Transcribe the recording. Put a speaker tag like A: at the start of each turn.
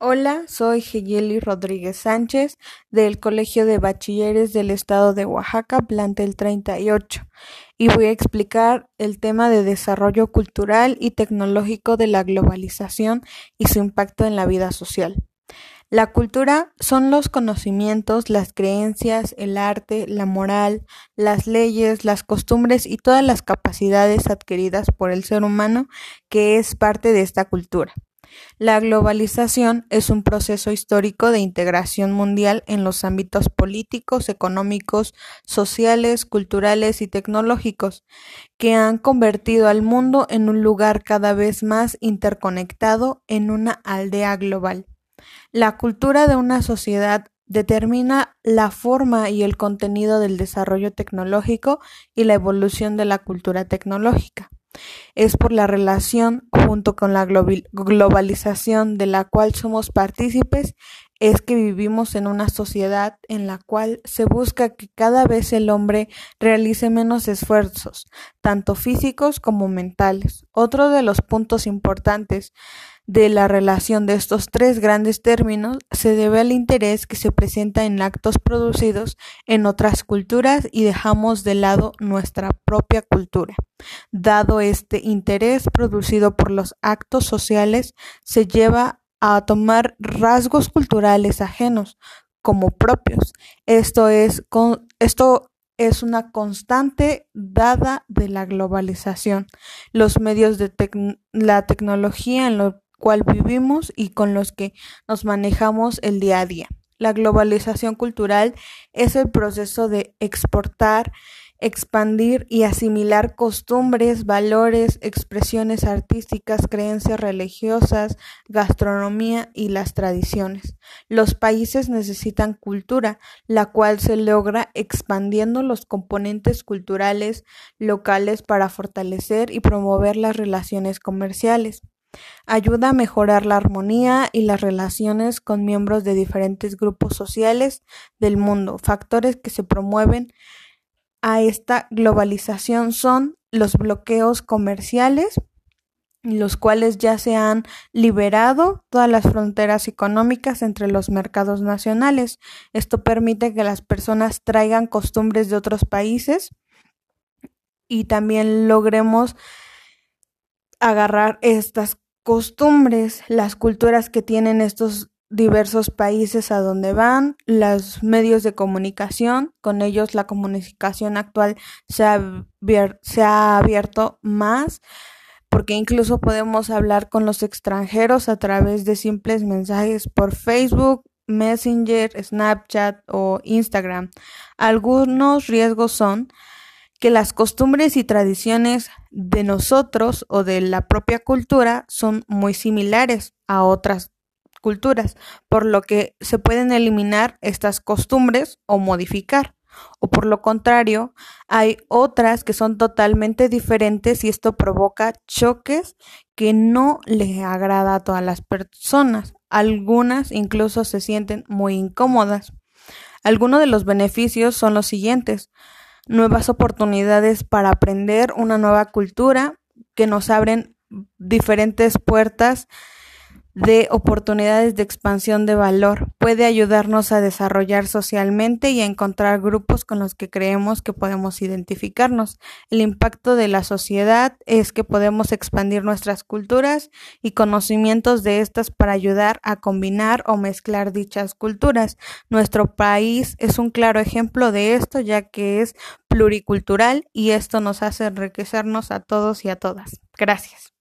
A: Hola, soy Geyeli Rodríguez Sánchez del Colegio de Bachilleres del Estado de Oaxaca, plantel 38, y voy a explicar el tema de desarrollo cultural y tecnológico de la globalización y su impacto en la vida social. La cultura son los conocimientos, las creencias, el arte, la moral, las leyes, las costumbres y todas las capacidades adquiridas por el ser humano que es parte de esta cultura. La globalización es un proceso histórico de integración mundial en los ámbitos políticos, económicos, sociales, culturales y tecnológicos, que han convertido al mundo en un lugar cada vez más interconectado en una aldea global. La cultura de una sociedad determina la forma y el contenido del desarrollo tecnológico y la evolución de la cultura tecnológica. Es por la relación junto con la globalización de la cual somos partícipes es que vivimos en una sociedad en la cual se busca que cada vez el hombre realice menos esfuerzos, tanto físicos como mentales. Otro de los puntos importantes de la relación de estos tres grandes términos se debe al interés que se presenta en actos producidos en otras culturas y dejamos de lado nuestra propia cultura. Dado este interés producido por los actos sociales, se lleva a tomar rasgos culturales ajenos como propios. Esto es, esto es una constante dada de la globalización. Los medios de la tecnología en lo cual vivimos y con los que nos manejamos el día a día. La globalización cultural es el proceso de exportar, expandir y asimilar costumbres, valores, expresiones artísticas, creencias religiosas, gastronomía y las tradiciones. Los países necesitan cultura, la cual se logra expandiendo los componentes culturales locales para fortalecer y promover las relaciones comerciales. Ayuda a mejorar la armonía y las relaciones con miembros de diferentes grupos sociales del mundo. Factores que se promueven a esta globalización son los bloqueos comerciales, los cuales ya se han liberado todas las fronteras económicas entre los mercados nacionales. Esto permite que las personas traigan costumbres de otros países y también logremos agarrar estas costumbres, las culturas que tienen estos diversos países a donde van, los medios de comunicación, con ellos la comunicación actual se ha, abierto más porque incluso podemos hablar con los extranjeros a través de simples mensajes por Facebook, Messenger, Snapchat o Instagram. Algunos riesgos son que las costumbres y tradiciones de nosotros o de la propia cultura son muy similares a otras culturas, por lo que se pueden eliminar estas costumbres o modificar. O por lo contrario, hay otras que son totalmente diferentes y esto provoca choques que no les agrada a todas las personas. Algunas incluso se sienten muy incómodas. Algunos de los beneficios son los siguientes nuevas oportunidades para aprender una nueva cultura que nos abren diferentes puertas de oportunidades de expansión de valor. Puede ayudarnos a desarrollar socialmente y a encontrar grupos con los que creemos que podemos identificarnos. El impacto de la sociedad es que podemos expandir nuestras culturas y conocimientos de estas para ayudar a combinar o mezclar dichas culturas. Nuestro país es un claro ejemplo de esto ya que es pluricultural y esto nos hace enriquecernos a todos y a todas. Gracias.